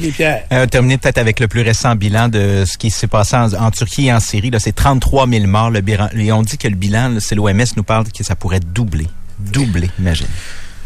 Les Pierre. Euh, terminer peut-être avec le plus récent bilan de ce qui s'est passé en, Turquie et en Syrie. C'est 33 000 morts. Le et on dit que le bilan, c'est l'OMS nous parle que ça pourrait doubler. Doubler, imagine.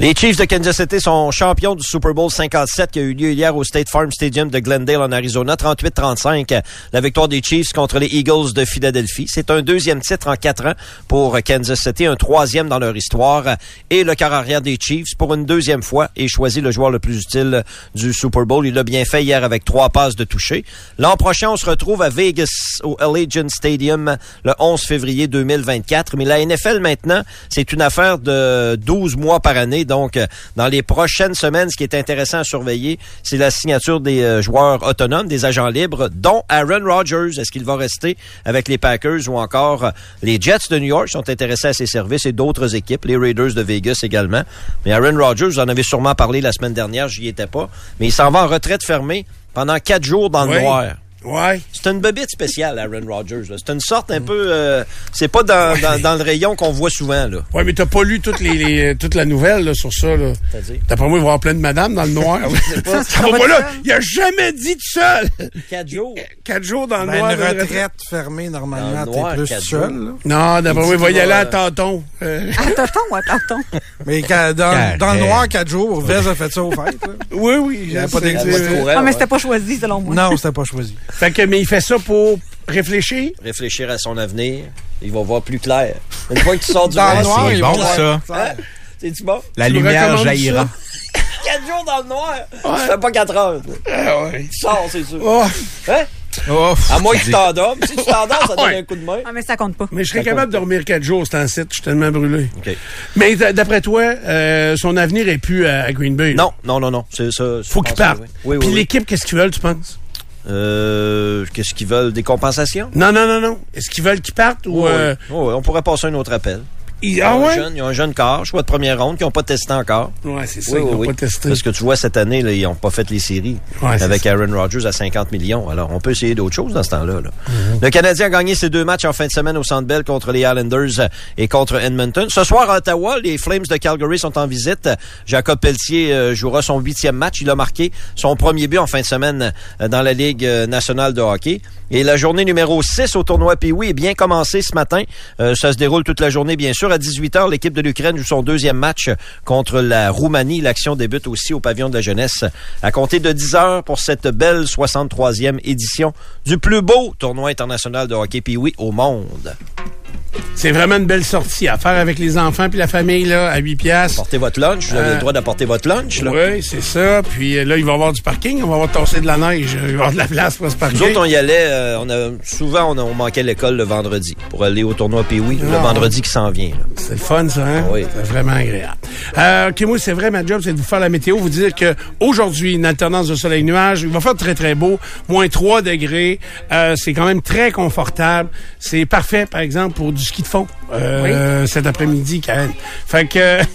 Les Chiefs de Kansas City sont champions du Super Bowl 57 qui a eu lieu hier au State Farm Stadium de Glendale en Arizona, 38-35. La victoire des Chiefs contre les Eagles de Philadelphie. C'est un deuxième titre en quatre ans pour Kansas City, un troisième dans leur histoire. Et le quart arrière des Chiefs, pour une deuxième fois, est choisi le joueur le plus utile du Super Bowl. Il l'a bien fait hier avec trois passes de toucher. L'an prochain, on se retrouve à Vegas au Allegiant Stadium le 11 février 2024. Mais la NFL maintenant, c'est une affaire de 12 mois par année. Donc, euh, dans les prochaines semaines, ce qui est intéressant à surveiller, c'est la signature des euh, joueurs autonomes, des agents libres, dont Aaron Rodgers. Est-ce qu'il va rester avec les Packers ou encore euh, les Jets de New York sont intéressés à ses services et d'autres équipes, les Raiders de Vegas également. Mais Aaron Rodgers, vous en avez sûrement parlé la semaine dernière, j'y étais pas, mais il s'en va en retraite fermée pendant quatre jours dans le Oui. noir. Ouais. C'est une bobite spéciale, Aaron Rodgers. C'est une sorte un peu... euh, c'est pas dans, dans, dans le rayon qu'on voit souvent, là. Ouais, mais t'as pas lu toutes les, les- toute la nouvelle là, sur ça. Là. D'après moi, il va y avoir plein de madames dans le noir. pas. Va pas là. Il a jamais dit tout seul. Quatre jours. Quatre jours dans le Ben, noir. une retraite. retraite fermée, normalement, t'es plus seul. là. Non, d'après moi, il va y aller à tonton. Euh, À tonton, à tonton. Mais dans, dans le noir, quatre jours, Vez a fait ça au fait. là. oui, oui. Je pas d'exemple. Ah, mais c'était pas choisi, selon moi. Non, c'était pas choisi. Fait que, mais il fait ça pour réfléchir? Réfléchir à son avenir. Il va voir plus clair. Une fois que tu sors du Dans le noir, noir, c'est il bon, ça. Hein? C'est-tu bon? La Tu lumière jaillira. Quatre jours dans le noir? Tu fais pas quatre heures. Ah, ouais. Tu sors, c'est sûr. Oh, Hein? Oh, À moins que tu t'endormes. Si tu t'endors, ça donne Ouais. un coup de main. Ah, mais ça compte pas. mais je serais Ça capable de dormir quatre jours, c'est en site. Je suis tellement brûlé. OK. Mais d'après toi, euh, son avenir est plus à, à Green Bay. là? Non, non, non, non. C'est ça. Faut qu'il parte. Oui, oui, oui. Puis oui. l'équipe, qu'est-ce qu'ils veulent, tu penses? Euh, Qu'est-ce qu'ils veulent? Des compensations? Non, non, non, non. Est-ce qu'ils veulent qu'ils partent ou... Oui, euh. Oui, on pourrait passer un autre appel. Ils- Ils Ah ont un ouais? jeune- ils ont un jeune corps, choix de première ronde, qui n'ont pas testé encore. Ouais, c'est ça, Oui, ils n'ont oui. pas testé. Parce que tu vois, cette année, là, ils n'ont pas fait les séries. Ouais, avec. Aaron Rodgers à 50 millions. Alors, on peut essayer d'autres choses dans ce temps-là. là. Mhm. Le Canadien a gagné ses deux matchs en fin de semaine au Centre Bell contre les Islanders et contre Edmonton. Ce soir, à Ottawa, les Flames de Calgary sont en visite. Jacob Pelletier euh, jouera son huitième match. Il a marqué son premier but en fin de semaine euh, dans la Ligue euh, nationale de hockey. Et la journée numéro 6 au tournoi Pee-Wee est bien commencée ce matin. Euh, ça se déroule toute la journée, bien sûr. À 18h, l'équipe de l'Ukraine joue son deuxième match contre la Roumanie. L'action débute aussi au pavillon de la jeunesse à compter de 10h pour cette belle 63e édition du plus beau tournoi international de hockey Pee-Wee au monde. C'est vraiment une belle sortie à faire avec les enfants puis la famille, là, à 8 piastres. Portez votre lunch. Vous avez Euh, le droit d'apporter votre lunch. Là. Oui, c'est ça. Puis euh, là, il va y avoir du parking. On va avoir tassé de la neige. Il va y avoir de la place pour se parquer. Nous autres, on y allait, euh, on a, souvent, on, a- on manquait l'école le vendredi pour aller au tournoi Pee-Wee, le Ah. vendredi qui s'en vient. C'est le fun, ça, hein? Oui. C'est vraiment agréable. Euh, OK, moi, c'est vrai, ma job, c'est de vous faire la météo, vous dire que aujourd'hui, une alternance de soleil-nuage, il va faire très, très beau, moins 3 degrés. Euh, c'est quand même très confortable. C'est parfait, par exemple, pour du ski de fond euh, cet après-midi, Karen. Fait que...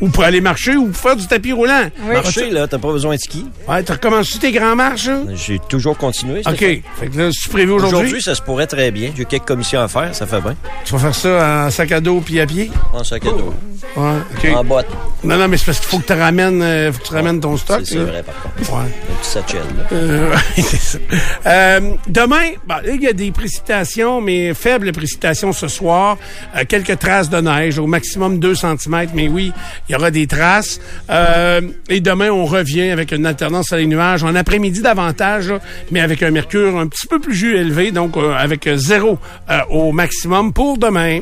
ou pour aller marcher ou pour faire du tapis roulant. Marcher, là, t'as pas besoin de ski. Ouais, t'as recommencé tes grands marches, là? J'ai toujours continué. OK. Fait que là, c'est prévu aujourd'hui? Aujourd'hui, ça se pourrait très bien. J'ai quelques commissions à faire, ça fait bien. Tu vas faire ça en sac à dos puis à pied? En sac à dos, Ouais, OK. en botte. Non, non, mais c'est parce qu'il faut que tu ramènes, euh, faut que tu ramènes ton stock. C'est vrai, par contre. Ouais. Un petit satchel, là. Euh, ouais, c'est ça. Euh, demain, bon, là, il y a des précipitations, mais faibles précipitations ce soir. Euh, quelques traces de neige, au maximum 2 cm, mais oui, il y aura des traces. Euh, et demain, on revient avec une alternance à les nuages. En après-midi davantage, mais avec un mercure un petit peu plus élevé, donc euh, avec zéro euh, au maximum pour demain.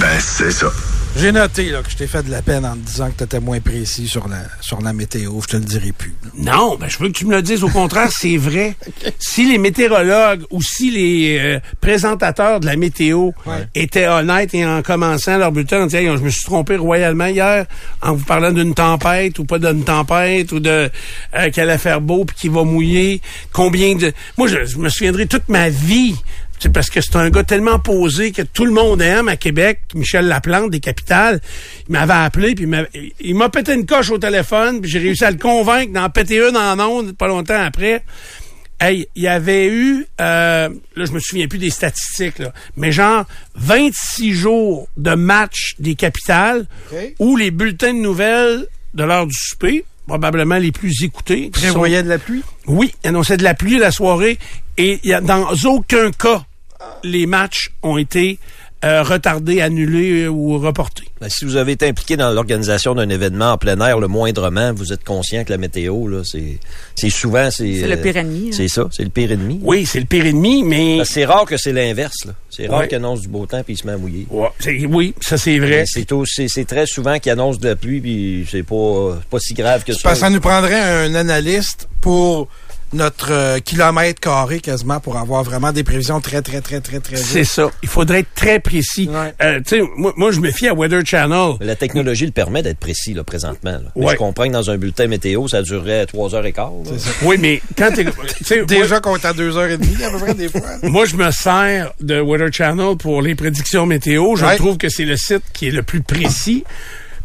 Ben, c'est ça. J'ai noté là, que je t'ai fait de la peine en te disant que tu étais moins précis sur la, sur la météo. Je te le dirai plus. là. Non, ben, je veux que tu me le dises. Au contraire, c'est vrai. Si les météorologues ou si les euh, présentateurs de la météo étaient honnêtes et en commençant leur bulletin, on disait, Hey, je me suis trompé royalement hier en vous parlant d'une tempête ou pas d'une tempête ou de euh, qu'elle allait faire beau puis qu'il va mouiller. Combien de... Moi, je, je me souviendrai toute ma vie c'est parce que c'est un gars tellement posé que tout le monde aime à Québec, Michel Laplante des capitales. Il m'avait appelé puis il m'a- il m'a pété une coche au téléphone, puis j'ai réussi à le convaincre d'en péter une en ondes pas longtemps après. Hey, il y avait eu, euh, là je me souviens plus des statistiques, là, mais genre 26 jours de match des capitales OK. où les bulletins de nouvelles de l'heure du souper, probablement les plus écoutés, sont- Prévoyais de la pluie? oui, annonçait de la pluie la soirée et y a, dans aucun cas les matchs ont été euh, retardés, annulés euh, ou reportés. Ben, si vous avez été impliqué dans l'organisation d'un événement en plein air, le moindrement, vous êtes conscient que la météo, là, c'est, c'est souvent, c'est. C'est le pire ennemi, hein. C'est ça, c'est le pire ennemi. Oui, c'est le pire ennemi, mais que c'est rare que c'est l'inverse, là. C'est rare Ouais. qu'il annonce du beau temps puis il se met à mouiller. Ouais, c'est- oui, ça c'est vrai. Mais C'est, tout- c'est, très souvent qu'il annonce de la pluie puis c'est pas, pas si grave que Je ça. pense que ça nous prendrait un analyste pour notre euh, kilomètre carré quasiment pour avoir vraiment des prévisions très, très, très, très, très C'est ça. Il faudrait être très précis. Ouais. Euh, tu sais, moi, moi, je me fie à Weather Channel. La technologie le permet d'être précis, là, présentement. là. Mais Ouais. je comprends que dans un bulletin météo, ça durerait trois heures et quart. là. Oui, mais quand t'es... tu sais, moi- Déjà qu'on est à deux heures et demie à peu près des fois. Moi, je me sers de Weather Channel pour les prédictions météo. Je Ouais. trouve que c'est le site qui est le plus précis.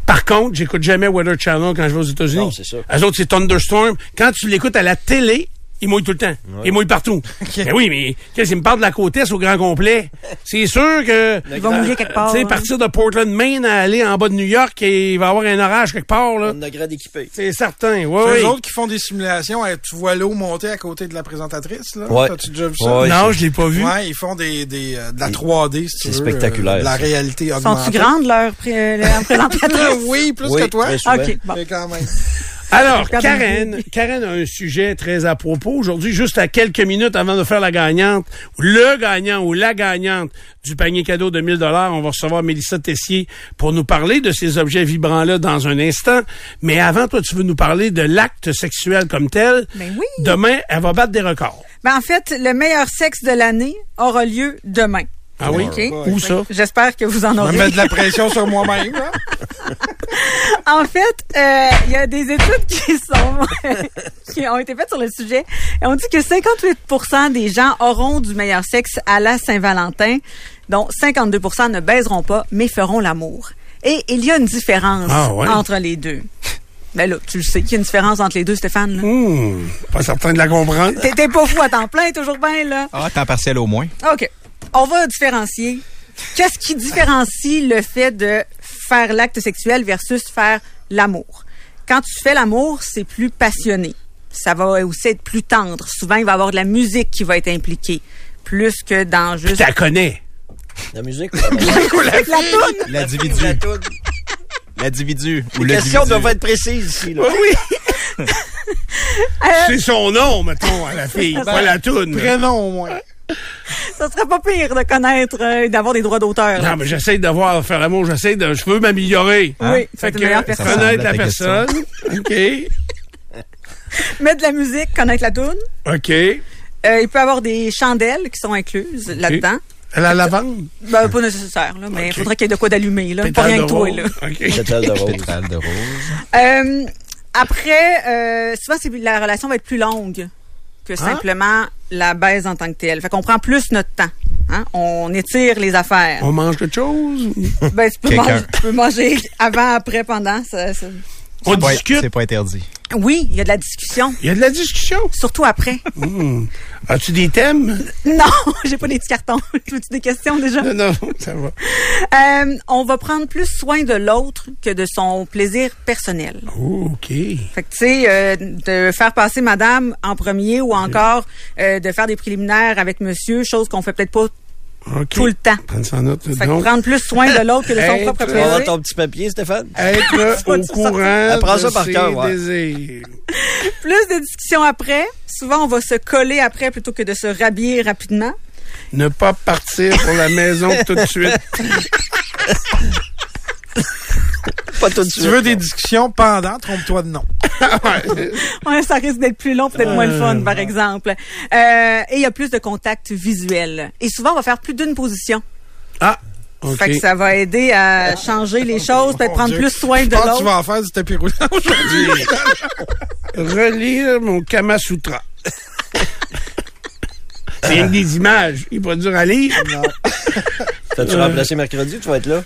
Par contre, j'écoute jamais Weather Channel quand je vais aux États-Unis. Non, c'est ça. Eux autres, c'est Thunderstorm. Quand tu l'écoutes à la télé, il mouille tout le temps. Il mouille partout. Mais oui, mais qu'est-ce qu'il me parle de la côte est au grand complet? C'est sûr que... Il va mouiller quelque part. Tu sais, hein. partir de Portland, Maine, à aller en bas de New York, et il va y avoir un orage quelque part, là. On a grade équipé. C'est certain, oui, C'est oui. eux autres qui font des simulations. hein, Tu vois l'eau monter à côté de la présentatrice. Là. Ouais. T'as-tu déjà vu ça? Ouais. Non, je l'ai pas vu. Ouais, ils font des, des, euh, de la 3D, si tu c'est spectaculaire, euh, de la réalité augmentée. Sont-tu grandes, leurs pré- leurs présentatrices? oui, plus Oui, que toi. OK, bon. Mais quand même. Alors, Karen, Karen a un sujet très à propos. Aujourd'hui, juste à quelques minutes avant de faire la gagnante, ou le gagnant ou la gagnante du panier cadeau de 1000 dollars, on va recevoir Mélissa Tessier pour nous parler de ces objets vibrants-là dans un instant. Mais avant, toi, tu veux nous parler de l'acte sexuel comme tel. Ben oui. Demain, elle va battre des records. Ben, en fait, le meilleur sexe de l'année aura lieu demain. Ah oui? OK. Où ça? J'espère que vous en Je vais aurez. mettre de la pression sur moi-même. hein. En fait, euh, il y a des études qui sont qui ont été faites sur le sujet. Et on dit que 58% des gens auront du meilleur sexe à la Saint-Valentin, dont 52% ne baiseront pas, mais feront l'amour. Et il y a une différence Ah ouais? entre les deux. Ben là, tu le sais qu'il y a une différence entre les deux, Stéphane. là. Hmm, pas certain de la comprendre. T'es t'es pas fou à temps plein, toujours bien, là. Ah, temps partiel au moins. OK. On va différencier. Qu'est-ce qui différencie le fait de faire l'acte sexuel versus faire l'amour? Quand tu fais l'amour, c'est plus passionné. Ça va aussi être plus tendre. Souvent, il va y avoir de la musique qui va être impliquée. Plus que dans Tu juste... la connais. La musique? la toune! L'individu. L'individu. Ou Les questions l'individu. doivent être précises ici. Là. Oui. C'est son nom, mettons, à la fille, pas la toune. Prénom au moins. Ça serait pas pire de connaître euh, et d'avoir des droits d'auteur. Non, mais j'essaie d'avoir faire l'amour, j'essaie de, je veux m'améliorer. Oui, Fait c'est une meilleure que personne. connaître la personne. OK. Mettre de la musique, connaître la toune. OK. Euh, il peut y avoir des chandelles qui sont incluses là-dedans. La lavande? Ben, pas nécessaire, là, mais il faudrait qu'il y ait de quoi d'allumer, là. Pas pétale rien de que toi, là. OK. Pétale de rose. Pétale de rose. Euh, après, euh, souvent, la relation va être plus longue que simplement la baise en tant que telle. Fait qu'on prend plus notre temps. Hein? On étire les affaires. On mange quelque chose? Ben, tu, peux manger, tu peux manger avant, après, pendant. ça- ça- On discute. C'est pas interdit. Oui, il y a de la discussion. Il y a de la discussion. Surtout après. Hmm. As-tu des thèmes? non, j'ai pas des petits cartons. Veux-tu des questions déjà? Non, non, ça va. Euh, on va prendre plus soin de l'autre que de son plaisir personnel. Oh, OK. Fait que, tu sais, euh, de faire passer madame en premier ou encore euh, de faire des préliminaires avec monsieur, chose qu'on fait peut-être pas Tout le temps. Prends ça en note. Fait que Donc, prendre plus soin de l'autre que de son propre Tu vas avoir plaisir. ton petit papier, Stéphane? être au courant Apprends de ça par ses cœur, ouais. désirs. Plus de discussions après. Souvent, on va se coller après plutôt que de se rhabiller rapidement. Ne pas partir pour la maison tout de suite. Pas tout de Si suite. tu veux des discussions pendant, trompe-toi de nom. Ouais, ça risque d'être plus long, peut-être moins le fun, par exemple. Euh, et il y a plus de contacts visuels. Et souvent, on va faire plus d'une position. Ah, OK. Fait que ça va aider à changer les choses, peut-être Mon prendre Dieu. plus soin Je de que tu l'autre. vas en faire du tapis roulant aujourd'hui. Relire mon Kama Sutra. C'est rien que des images. Il est pas dur à lire. T'as-tu remplacé mercredi? Tu vas être là?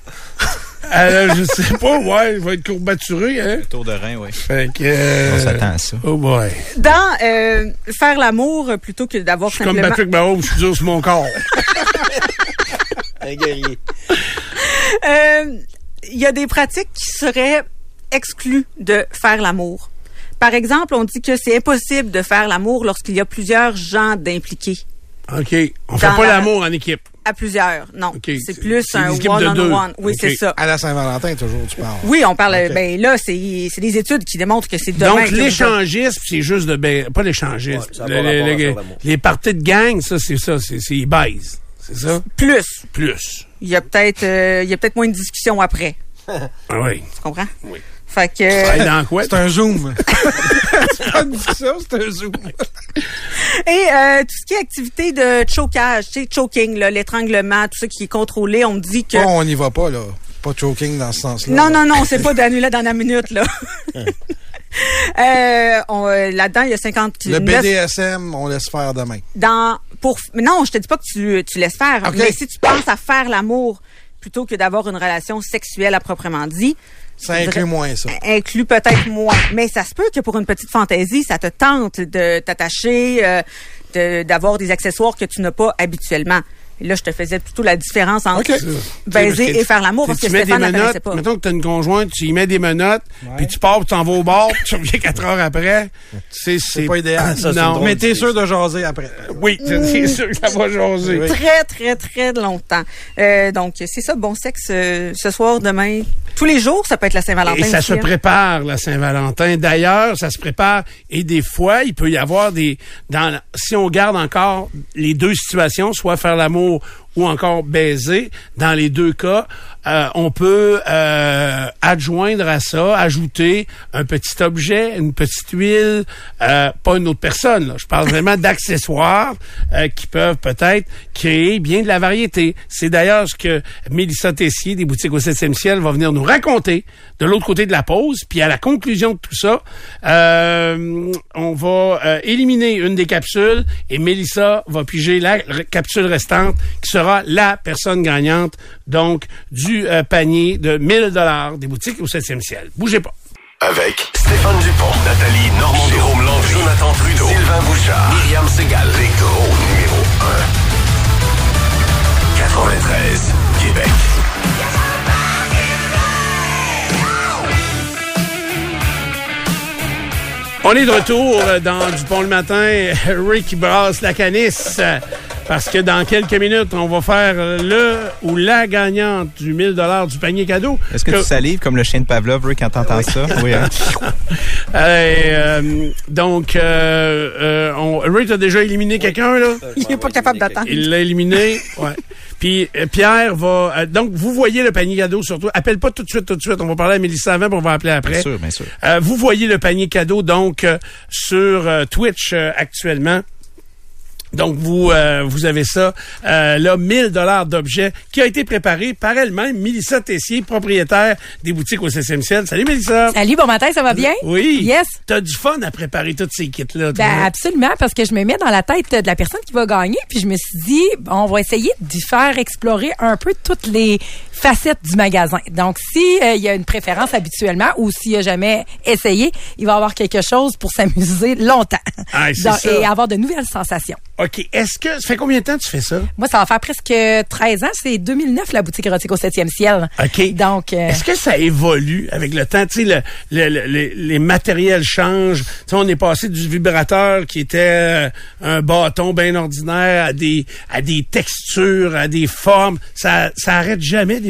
Alors, je sais pas, ouais, il va être courbaturé, hein. Tour de rein, oui. Fait que... euh, On s'attend à ça. Oh boy. Dans euh, faire l'amour, euh, plutôt que d'avoir Je suis comme simplement... Patrick Mahomes, je suis dur sur mon corps. Un guerrier. Euh, Il y a des pratiques qui seraient exclues de faire l'amour. Par exemple, on dit que c'est impossible de faire l'amour lorsqu'il y a plusieurs gens d'impliqués. OK. On fait pas la- l'amour en équipe. À plusieurs, non. OK. C'est plus un one-on-one. Oui, c'est ça. À la Saint-Valentin, toujours, tu parles. Oui, on parle. Ben là, c'est c'est des études qui démontrent que c'est demain. Donc, l'échangisme, c'est juste de... Ben, pas l'échangisme. Ouais, Le- le- le- les parties de gang, ça, c'est ça. C'est ils baisent. C'est ça? Plus. Plus. Il y a peut-être euh, il y a peut-être moins de discussions après. Ah oui. Tu comprends? Oui. Fait que Ouais, dans quoi? C'est un zoom. c'est pas une discussion, c'est un zoom. et euh, tout ce qui est activité de chocage, tu sais, choking, l'étranglement, tout ça qui est contrôlé, on me dit que Bon, on n'y va pas, là. Pas choking dans ce sens-là. non non non, c'est pas d'annuler dans la minute là. euh, euh, là-dedans, il y a 59 Le BDSM, on laisse faire demain. dans pour mais non, je te dis pas que tu, tu laisses faire, mais si tu penses à faire l'amour plutôt que d'avoir une relation sexuelle à proprement dit, Ça inclut moins ça. inclut peut-être moins. Mais ça se peut que pour une petite fantaisie, ça te tente de t'attacher, euh, de- d'avoir des accessoires que tu n'as pas habituellement. Et là, je te faisais plutôt la différence entre baiser et faire l'amour parce que tu mets des Stéphane n'apparaissait menottes, pas. mettons que tu as une conjointe, tu y mets des menottes, puis tu pars, puis tu t'en vas au bar, puis tu reviens quatre heures après. C'est C'est pas idéal. Ça, non, Mais t'es sûr de jaser après. oui, c'est sûr que ça va jaser. Très, très, très longtemps. Euh, donc, c'est ça, bon sexe euh, ce soir, demain. Tous les jours, ça peut être la Saint-Valentin. Et ça aussi, se hein? prépare, la Saint-Valentin. D'ailleurs, ça se prépare. Et des fois, il peut y avoir des... Dans, si on garde encore les deux situations, soit faire l'amour ou encore baiser, dans les deux cas, euh, on peut euh, adjoindre à ça, ajouter un petit objet, une petite huile, euh, pas une autre personne. là. Je parle vraiment d'accessoires euh, qui peuvent peut-être créer bien de la variété. C'est d'ailleurs ce que Mélissa Tessier des boutiques au 7e ciel va venir nous raconter de l'autre côté de la pause. Puis à la conclusion de tout ça, euh, on va euh, éliminer une des capsules et Mélissa va piger la capsule restante qui sera la personne gagnante donc du euh, panier de 1000 dollars des boutiques au 7e ciel. Bougez pas. Avec Stéphane Dupont, Nathalie Normand, Jérôme Landry, Jonathan Trudeau, Sylvain Bouchard, Myriam Segal, les gros numéro 1. 93, Québec. On est de retour euh, dans Dupont le matin. Rick brasse la canisse. Euh, Parce que dans quelques minutes, on va faire euh, le ou la gagnante du 1000 dollars du panier cadeau. Est-ce que tu salives comme le chien de Pavlov, Rick, quand t'entends ça? Oui, hein? Euh, donc, euh, euh, on, Rick a déjà éliminé quelqu'un, là? Il n'est pas capable d'attendre. Il l'a éliminé, ouais. Puis euh, Pierre va... euh, donc, vous voyez le panier cadeau surtout. Appelle pas tout de suite, tout de suite. On va parler à Mélissa avant, puis on va appeler après. Bien sûr, bien sûr. Euh, vous voyez le panier cadeau donc euh, sur euh, Twitch euh, actuellement. Donc vous euh, vous avez ça euh, là 1000 dollars d'objets qui a été préparé par elle-même Mélissa Tessier propriétaire des boutiques au 6 ciel. Salut Mélissa. Salut, bon matin, ça va bien? Oui. Yes. T'as du fun à préparer toutes ces kits là. Ben, absolument, parce que je me mets dans la tête de la personne qui va gagner, puis je me suis dit, bon, on va essayer d'y faire explorer un peu toutes les facettes du magasin. Donc, si euh, il y a une préférence habituellement ou s'il a jamais essayé, il va avoir quelque chose pour s'amuser longtemps Ah, Donc, et avoir de nouvelles sensations. OK, est-ce que ça fait combien de temps que tu fais ça? Moi, ça va faire presque 13 ans. C'est 2009, la boutique érotique au 7e ciel. OK. Donc, euh, Est-ce que ça évolue avec le temps? Tu sais, le, le- le- les- matériels changent. Tu sais, on est passé du vibrateur qui était euh, un bâton bien ordinaire à des, à des textures, à des formes. Ça, ça arrête jamais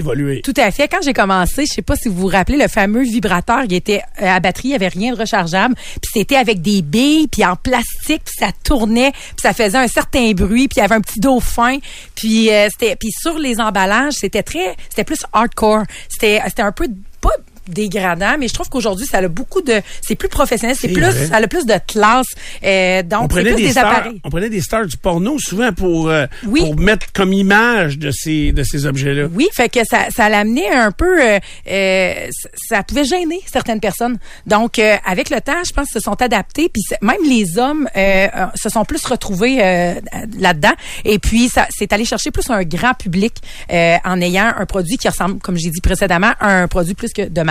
Tout à fait. Quand j'ai commencé, je sais pas si vous vous rappelez, le fameux vibrateur, il était euh, à batterie, il y avait rien de rechargeable, puis c'était avec des billes, puis en plastique, puis ça tournait, puis ça faisait un certain bruit, puis il y avait un petit dauphin, puis euh, c'était, puis sur les emballages, c'était très, c'était plus hardcore. C'était, c'était un peu dégradant, mais je trouve qu'aujourd'hui, ça a beaucoup de, c'est plus professionnel, c'est plus, vrai. ça a plus de classe. Euh, On donc, c'est prenait plus des, des, stars, appareils. on prenait des stars du porno souvent pour, euh, Oui. pour mettre comme image de ces, de ces objets-là. Oui, fait que ça, ça l'amenait un peu, euh, euh, ça, pouvait gêner certaines personnes. Donc, euh, avec le temps, je pense qu'ils se sont adaptés, puis même les hommes euh, se sont plus retrouvés euh, là-dedans. Et puis, ça, c'est allé chercher plus un grand public euh, en ayant un produit qui ressemble, comme j'ai dit précédemment, à un produit plus que de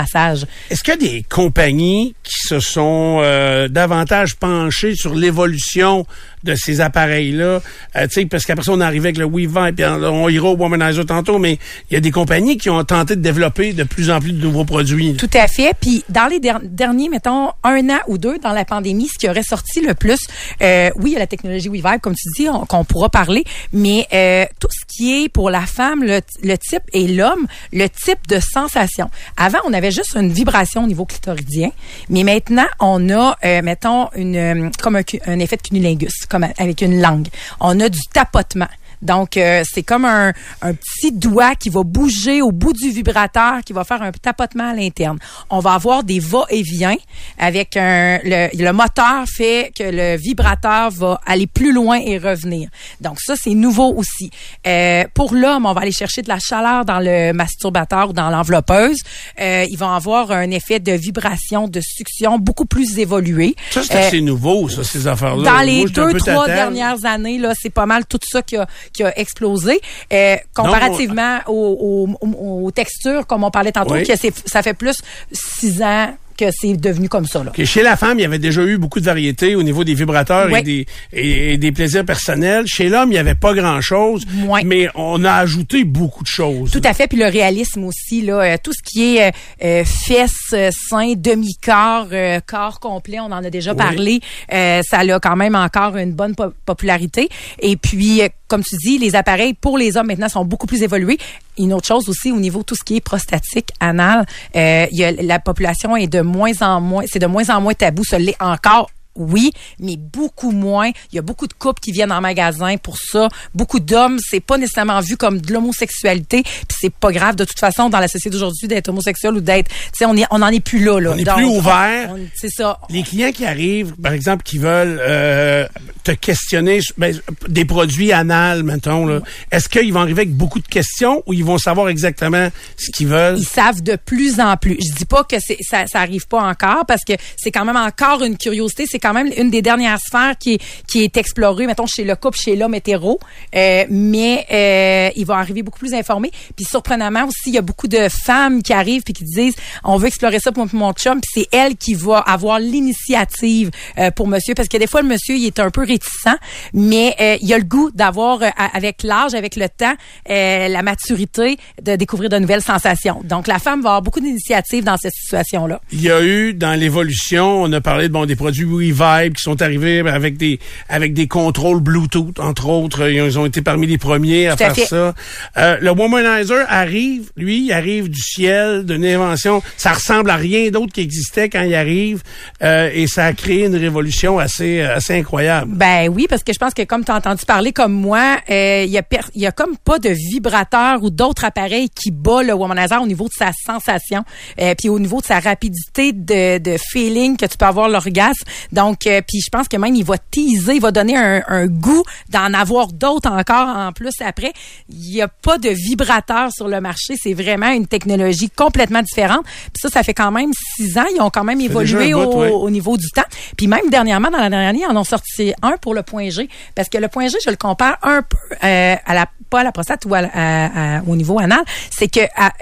Est-ce qu'il y a des compagnies qui se sont euh, davantage penchées sur l'évolution de ces appareils-là? Euh, parce qu'après ça, on arrivait avec le WeVibe, puis on, ira au Womanizer tantôt, mais il y a des compagnies qui ont tenté de développer de plus en plus de nouveaux produits. Tout à fait. Puis dans les der- derniers, mettons, un an ou deux dans la pandémie, ce qui aurait sorti le plus, euh, oui, il y a la technologie WeVibe, comme tu dis, on- qu'on pourra parler, mais euh, tout ce qui est pour la femme, le, le type et l'homme, le type de sensation. Avant, on avait juste une vibration au niveau clitoridien, mais maintenant, on a, euh, mettons, euh, comme un effet de cunnilingus, comme avec une langue. On a du tapotement. Donc, euh, c'est comme un, un petit doigt qui va bouger au bout du vibrateur, qui va faire un tapotement à l'interne. On va avoir des va-et-vient avec un... Le, le moteur fait que le vibrateur va aller plus loin et revenir. Donc, ça, c'est nouveau aussi. Euh, pour l'homme, on va aller chercher de la chaleur dans le masturbateur ou dans l'enveloppeuse. Euh, ils vont avoir un effet de vibration, de succion beaucoup plus évolué. Ça, c'est Euh, assez nouveau, ça, ces affaires-là. dans les deux, trois dernières années, là, c'est pas mal tout ça qui a, qui a explosé. Euh, comparativement aux, aux- aux textures, comme on parlait tantôt, Oui. que c'est, ça fait plus six ans que c'est devenu comme ça. Là. Chez la femme, il y avait déjà eu beaucoup de variétés au niveau des vibrateurs Oui. et, des, et, et des plaisirs personnels. Chez l'homme, il n'y avait pas grand-chose, Moins. mais on a ajouté beaucoup de choses. Tout à fait, puis le réalisme aussi, là, euh, tout ce qui est euh, euh, fesses, euh, seins, demi-corps, euh, corps complet, on en a déjà Oui. parlé. Euh, ça a quand même encore une bonne po- popularité. Et puis, comme tu dis, les appareils pour les hommes maintenant sont beaucoup plus évolués. Une autre chose aussi au niveau de tout ce qui est prostatique, anal, euh, y a, la population est de moins en moins, c'est de moins en moins tabou, ça l'est encore oui, mais beaucoup moins. Il y a beaucoup de couples qui viennent en magasin pour ça. Beaucoup d'hommes, c'est pas nécessairement vu comme de l'homosexualité, puis c'est pas grave de toute façon dans la société d'aujourd'hui d'être homosexuel ou d'être, tu sais, on est, on en est plus là, là. On est plus ouvert. C'est ça. Les clients qui arrivent, par exemple, qui veulent euh, te questionner ben, des produits anal, mettons, là, est-ce qu'ils vont arriver avec beaucoup de questions ou ils vont savoir exactement ce qu'ils veulent? Ils savent de plus en plus. Je dis pas que ça, ça arrive pas encore parce que c'est quand même encore une curiosité. C'est quand même une des dernières sphères qui est, qui est explorée, mettons, chez le couple, chez l'homme hétéro. Euh, mais euh, ils vont arriver beaucoup plus informés. Puis surprenamment aussi, il y a beaucoup de femmes qui arrivent puis qui disent, on veut explorer ça pour mon chum. Puis c'est elle qui va avoir l'initiative euh, pour monsieur. Parce que des fois, le monsieur, il est un peu réticent, mais euh, il a le goût d'avoir, euh, avec l'âge, avec le temps, euh, la maturité de découvrir de nouvelles sensations. Donc, la femme va avoir beaucoup d'initiatives dans cette situation-là. Il y a eu dans l'évolution, on a parlé de bon des produits WeVibe qui sont arrivés avec des avec des contrôles Bluetooth entre autres, ils ont été parmi les premiers à Tout à faire fait. ça. Euh, le Womanizer arrive, lui, il arrive du ciel, d'une invention, ça ressemble à rien d'autre qui existait quand il arrive euh, et ça a créé une révolution assez assez incroyable. Ben oui, parce que je pense que comme tu as entendu parler comme moi, euh, il y a y a comme pas de vibrateur ou d'autres appareils qui bat le womanizer au niveau de sa sensation, euh, puis au niveau de sa rapidité de, de feeling que tu peux avoir l'orgasme. Donc, euh, puis je pense que même il va teaser, il va donner un, un goût d'en avoir d'autres encore en plus après. Il y a pas de vibrateur sur le marché, c'est vraiment une technologie complètement différente. Puis ça, ça fait quand même six ans, ils ont quand même évolué bout, au, ouais. au niveau du temps. Puis même dernièrement, dans la dernière année, ils en ont sorti un pour le point G. Parce que le point G, je le compare un peu euh, à la pas à la prostate ou à, au niveau anal, c'est que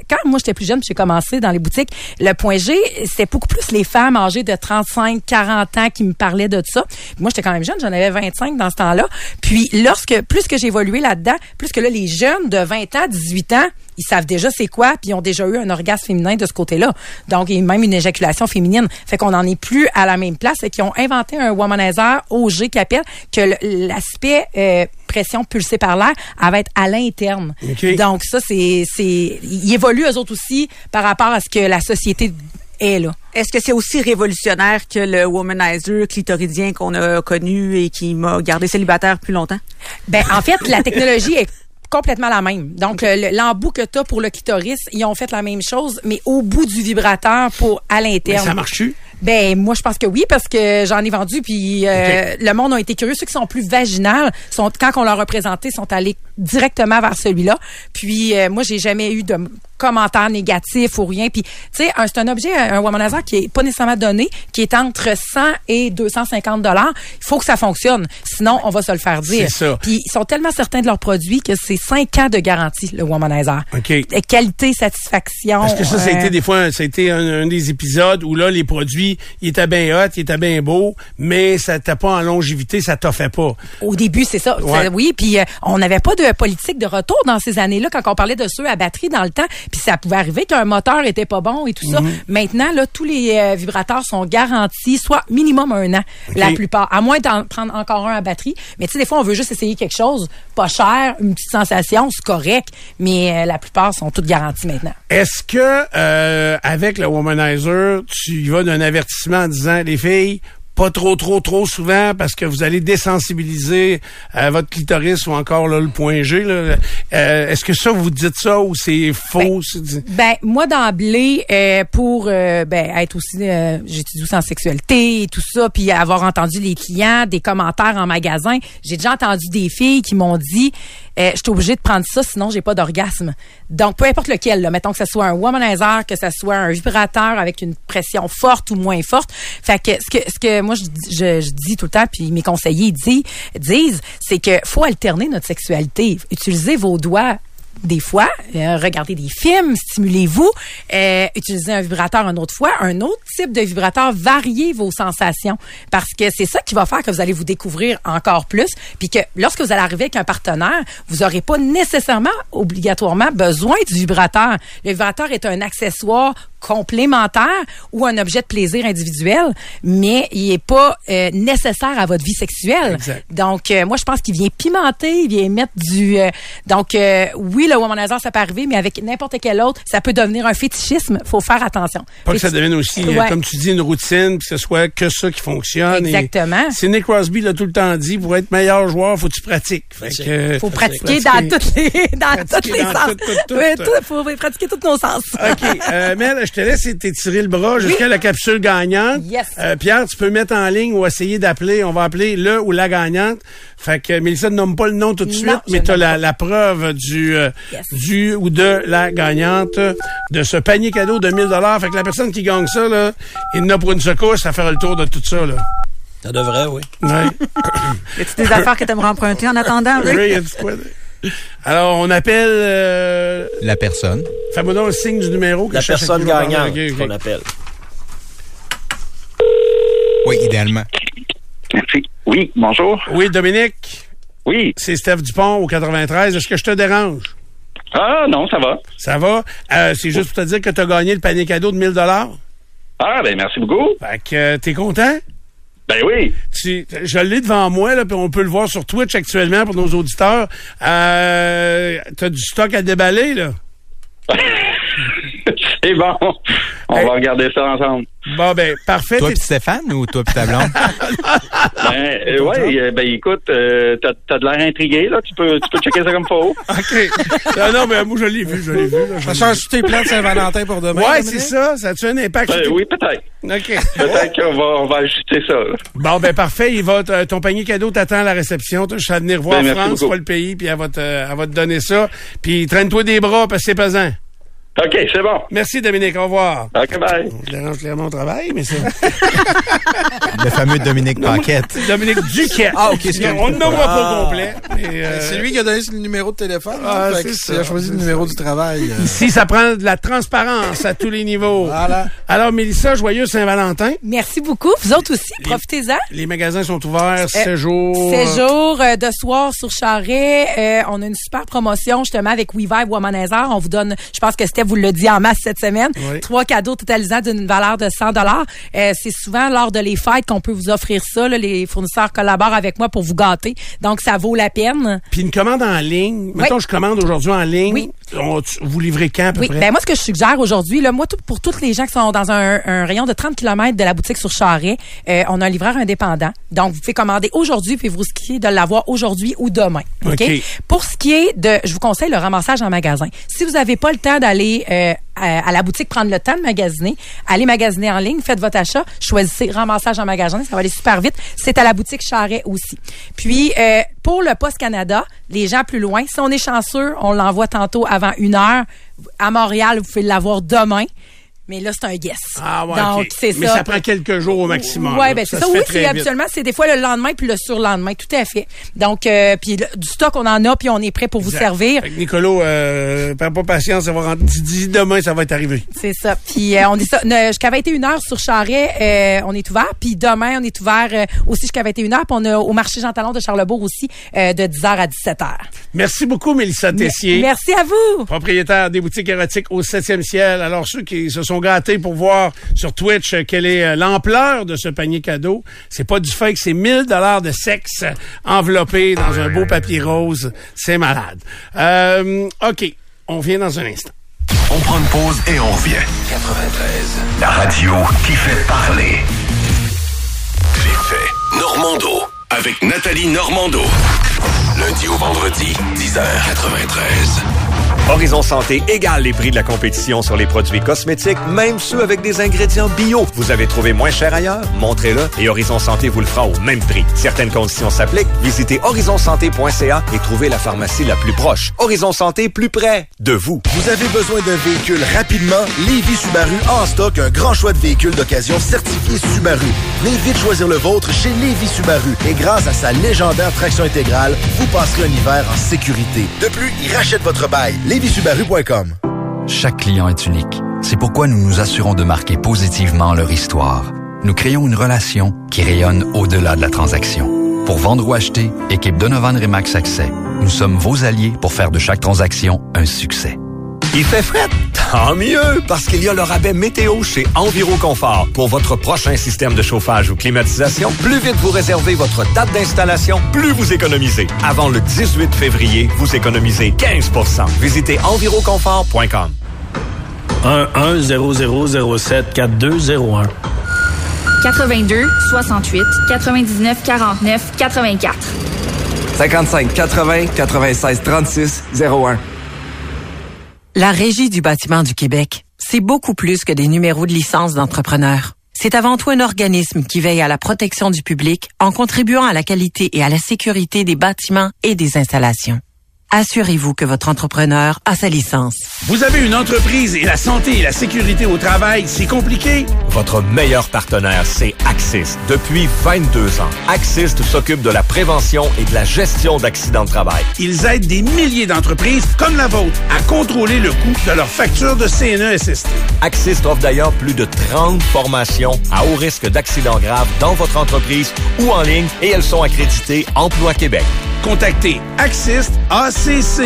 quand moi j'étais plus jeune, j'ai commencé dans les boutiques, le point G, c'était beaucoup plus les femmes âgées de 35, 40 ans qui me parlaient de ça. Moi j'étais quand même jeune, j'en avais 25 dans ce temps-là. Puis lorsque plus que j'ai évolué là-dedans, plus que là les jeunes de 20 ans, 18 ans, ils savent déjà c'est quoi, puis ils ont déjà eu un orgasme féminin de ce côté-là. Donc, et même une éjaculation féminine. Fait qu'on n'en est plus à la même place et qu'ils ont inventé un womanizer OG qui appelle que l'aspect euh, pression pulsée par l'air, elle va être à l'interne. Donc ça, c'est, c'est, ils évoluent eux autres aussi par rapport à ce que la société est là. Est-ce que c'est aussi révolutionnaire que le womanizer clitoridien qu'on a connu et qui m'a gardé célibataire plus longtemps? Ben, en fait, la technologie est complètement la même. Donc, le- l'embout que tu as pour le clitoris, ils ont fait la même chose, mais au bout du vibrateur pour à Mais l'interne. ça marche-tu? Ben moi je pense que oui parce que j'en ai vendu puis euh, le monde a été curieux. Ceux qui sont plus vaginales sont quand on leur a présenté sont allés directement vers celui-là puis euh, moi j'ai jamais eu de commentaires négatifs ou rien puis tu sais c'est un objet un womanizer qui est pas nécessairement donné qui est entre 100 et 250 dollars il faut que ça fonctionne sinon on va se le faire dire C'est ça. puis ils sont tellement certains de leurs produits que c'est 5 ans de garantie le womanizer OK. Qualité satisfaction Parce que ça, ça a euh, été des fois, ça a été un, un des épisodes où là, les produits, ils étaient bien hot, ils étaient bien beaux, mais ça t'as pas en longévité, ça t'offrait pas. Au début, c'est ça. Ouais. Ça, Oui, puis euh, on n'avait pas de politique de retour dans ces années-là quand on parlait de ceux à batterie dans le temps. Puis ça pouvait arriver qu'un moteur était pas bon et tout ça. Mhm. Maintenant, là, tous les euh, vibrateurs sont garantis, soit minimum un an, la plupart. À moins d'en prendre encore un à batterie. Mais tu sais, des fois, on veut juste essayer quelque chose, pas cher, une petite sensation, c'est correct. Mais euh, la plupart sont toutes garanties maintenant. Est-ce que euh, avec le womanizer, tu y vas d'un avertissement en disant les filles, pas trop, trop, trop souvent parce que vous allez désensibiliser euh, votre clitoris ou encore là, le point G. Euh, Est-ce que ça, vous dites ça ou c'est faux? c'est- Ben moi d'emblée euh, pour euh, ben être aussi euh, j'étudie aussi en sexualité et tout ça puis avoir entendu les clients des commentaires en magasin, j'ai déjà entendu des filles qui m'ont dit euh, je suis obligée de prendre ça sinon j'ai pas d'orgasme. Donc peu importe lequel là, mettons que ce soit un womanizer, que ce soit un vibrateur avec une pression forte ou moins forte. Fait que ce que ce que moi je, je, je dis tout le temps puis mes conseillers disent disent c'est que faut alterner notre sexualité, utiliser vos doigts des fois, euh, regardez des films, stimulez-vous, euh, utilisez un vibrateur une autre fois, un autre type de vibrateur, variez vos sensations parce que c'est ça qui va faire que vous allez vous découvrir encore plus, puis que lorsque vous allez arriver avec un partenaire, vous n'aurez pas nécessairement obligatoirement besoin du vibrateur. Le vibrateur est un accessoire complémentaire ou un objet de plaisir individuel, mais il est pas euh, nécessaire à votre vie sexuelle. Exact. Donc, euh, moi, je pense qu'il vient pimenter, il vient mettre du... euh, donc, euh, oui, le womanizer, ça peut arriver, mais avec n'importe quel autre, ça peut devenir un fétichisme. faut faire attention. Pas que ça devienne aussi, euh, Ouais. comme tu dis, une routine, que ce soit que ça qui fonctionne. Exactement. C'est Nick Crosby l'a tout le temps dit, pour être meilleur joueur, faut que tu pratiques. Fait que, faut pratiquer pratiquer. dans toutes les dans Pratiquer toutes les dans sens. tout, tout, tout, faut pratiquer tous nos sens. OK. Euh, Mel, je te laisse t'étirer le bras jusqu'à la capsule gagnante. Yes. Euh, Pierre, tu peux mettre en ligne ou essayer d'appeler. On va appeler le ou la gagnante. Fait que Mélissa ne nomme pas le nom tout de Non, suite, mais tu as la, la preuve du, euh, Yes. du ou de la gagnante de ce panier cadeau de 1000 Fait que la personne qui gagne ça, là, il en a pour une secousse, ça fera le tour de tout ça. Là. Ça devrait, oui. Ouais. Y a-tu des affaires que t'aimerais emprunter en attendant? Ray, y a du quoi, là? Alors, on appelle... Euh, La personne. Fais-moi donc le signe du numéro. que La personne gagnante qu'on appelle. Oui, idéalement. Merci. Oui, bonjour. Oui, Dominique. Oui. C'est Steph Dupont au 93. Est-ce que je te dérange? Ah non, ça va. Ça va? Euh, c'est juste pour te dire que tu as gagné le panier cadeau de 1000 Ah ben merci beaucoup. Fait que euh, t'es content? Ben oui. Tu, je l'ai devant moi, là, puis on peut le voir sur Twitch actuellement pour nos auditeurs. Euh, t'as du stock à déballer, là? C'est bon. On Hey. va regarder ça ensemble. Bon, ben, parfait. Toi puis Stéphane ou toi puis ta blonde? Ben, euh, ouais, euh, ben écoute, euh, t'as, t'as de l'air intrigué, là. Tu peux, tu peux checker ça comme faut. OK. non, non, mais moi, je l'ai vu, je l'ai vu. là, je Ça change tes plans de Saint-Valentin pour demain? Ouais, c'est ça. Ça a-tu un impact Ben, oui, peut-être. OK. Peut-être qu'on va, on va ajuster ça. là. Bon, ben parfait. Il va ton panier cadeau t'attend à la réception. Je vais venir voir Ben, France, beaucoup. pas le pays, puis elle va, te, elle va te donner ça. Puis traîne-toi des bras parce que c'est pesant. OK, c'est bon. Merci, Dominique. Au revoir. OK, bye. Je dérange clairement au travail, mais c'est Le fameux Dominique Paquette. Dominique Duquette. Ah, ok, c'est On ne nommera pas au complet. Euh, C'est lui qui a donné le numéro de téléphone. Ah, hein, fait c'est que ça. il a choisi le numéro du travail. euh. Ici, ça prend de la transparence à tous les niveaux. Voilà. Alors, Mélissa, joyeux Saint-Valentin. Merci beaucoup. Vous autres aussi, profitez-en. Les magasins sont ouverts, Euh, séjour. Séjour euh, de soir sur Charret. Euh, on a une super promotion justement avec WeVibe Womanizer. On vous donne, je pense que Steph vous l'a dit en masse cette semaine. Oui. Trois cadeaux totalisant d'une valeur de 100 dollars. c'est souvent lors de les fêtes qu'on peut vous offrir ça. là. Les fournisseurs collaborent avec moi pour vous gâter. Donc, ça vaut la peine. Puis une commande en ligne. Mettons, je commande aujourd'hui en ligne. Oui. On- tu- vous livrez quand à peu Oui, près? ben moi ce que je suggère aujourd'hui, là, moi tout, pour toutes les gens qui sont dans un, un rayon de 30 km de la boutique sur Charret, euh, on a un livreur indépendant. Donc vous pouvez commander aujourd'hui puis vous risquez de l'avoir aujourd'hui ou demain. OK? OK. Pour ce qui est de je vous conseille le ramassage en magasin. Si vous n'avez pas le temps d'aller euh, à, à la boutique prendre le temps de magasiner, allez magasiner en ligne, faites votre achat, choisissez ramassage en magasin, ça va aller super vite. C'est à la boutique Charret aussi. Puis euh, pour le Poste Canada, les gens plus loin, si on est chanceux, on l'envoie tantôt avant une heure. À Montréal, vous pouvez l'avoir demain. Mais là, c'est un guess. Ah ouais, Donc, c'est Mais ça. ça prend quelques jours au maximum. Là. ben c'est ça. Oui, c'est habituellement, c'est des fois le lendemain puis le surlendemain. Tout à fait. Donc, euh, puis le- du stock, on en a puis on est prêt pour vous servir. Fait que Nicolo, euh, perds pas patience, ça va rentrer. Demain, ça va être arrivé. C'est ça. Puis euh, on dit ça. Jusqu'à 21h sur Charret, euh, on est ouvert. Puis demain, on est ouvert aussi jusqu'à 21h. Puis on a au marché Jean Talon de Charlebourg aussi de 10h à 17h. Merci beaucoup, Mélissa Tessier. Merci à vous. propriétaire des boutiques érotiques au 7e ciel. Alors, ceux qui se sont gâtés pour voir sur Twitch euh, quelle est euh, l'ampleur de ce panier cadeau, c'est pas du fake, c'est 1000 dollars de sexe enveloppé dans un beau papier rose. C'est malade. Euh, OK, on vient dans un instant. On prend une pause et on revient. 93. La radio qui fait parler. L'effet Normando. Avec Nathalie Normando. Lundi au vendredi, 10h93. Horizon Santé égale les prix de la compétition sur les produits cosmétiques, même ceux avec des ingrédients bio. Vous avez trouvé moins cher ailleurs? Montrez-le et Horizon Santé vous le fera au même prix. Certaines conditions s'appliquent. Visitez horizonsanté.ca et trouvez la pharmacie la plus proche. Horizon Santé plus près de vous. Vous avez besoin d'un véhicule rapidement? Lévis Subaru en stock un grand choix de véhicules d'occasion certifiés Subaru. Venez vite choisir le vôtre chez Lévis Subaru. Et grâce à sa légendaire traction intégrale, vous passerez un hiver en sécurité. De plus, il rachète votre bail. Chaque client est unique. C'est pourquoi nous nous assurons de marquer positivement leur histoire. Nous créons une relation qui rayonne au-delà de la transaction. Pour vendre ou acheter, équipe Donovan Remax Accès. Nous sommes vos alliés pour faire de chaque transaction un succès. Il fait fret? Tant mieux, parce qu'il y a le rabais météo chez Enviroconfort. Pour votre prochain système de chauffage ou climatisation, plus vite vous réservez votre date d'installation, plus vous économisez. Avant le 18 février, vous économisez 15% Visitez enviroconfort.com. 1-1-0-0-0-7-4-2-0-1. 82 68 99 49 84. 55 80 96 36 01. La Régie du bâtiment du Québec, c'est beaucoup plus que des numéros de licence d'entrepreneur. C'est avant tout un organisme qui veille à la protection du public en contribuant à la qualité et à la sécurité des bâtiments et des installations. Assurez-vous que votre entrepreneur a sa licence. Vous avez une entreprise et la santé et la sécurité au travail, c'est compliqué? Votre meilleur partenaire, c'est Axis. Depuis 22 ans, Axis s'occupe de la prévention et de la gestion d'accidents de travail. Ils aident des milliers d'entreprises comme la vôtre à contrôler le coût de leur facture de CNESST. Axis offre d'ailleurs plus de 30 formations à haut risque d'accidents graves dans votre entreprise ou en ligne et elles sont accréditées Emploi Québec. Contactez Axist, A-C-C-I-S-S-T.com.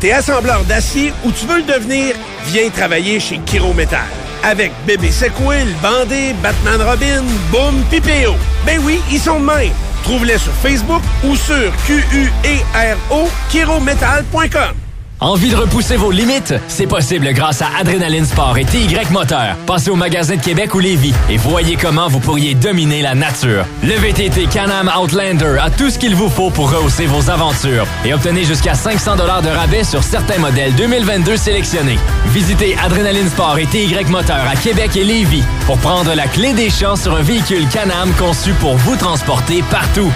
T'es assembleur d'acier ou tu veux le devenir? Viens travailler chez Metal. Avec Bébé Sequil, Bandé, Batman Robin, Boom, Pipéo. Ben oui, ils sont de même. Trouve-les sur Facebook ou sur Q-U-E-R-O, kirometal.com. Envie de repousser vos limites? C'est possible grâce à Adrenaline Sport et TY Moteur. Passez au magasin de Québec ou Lévis et voyez comment vous pourriez dominer la nature. Le VTT Can-Am Outlander a tout ce qu'il vous faut pour rehausser vos aventures et obtenez jusqu'à 500 de rabais sur certains modèles 2022 sélectionnés. Visitez Adrenaline Sport et TY Moteur à Québec et Lévis pour prendre la clé des champs sur un véhicule Can-Am conçu pour vous transporter partout.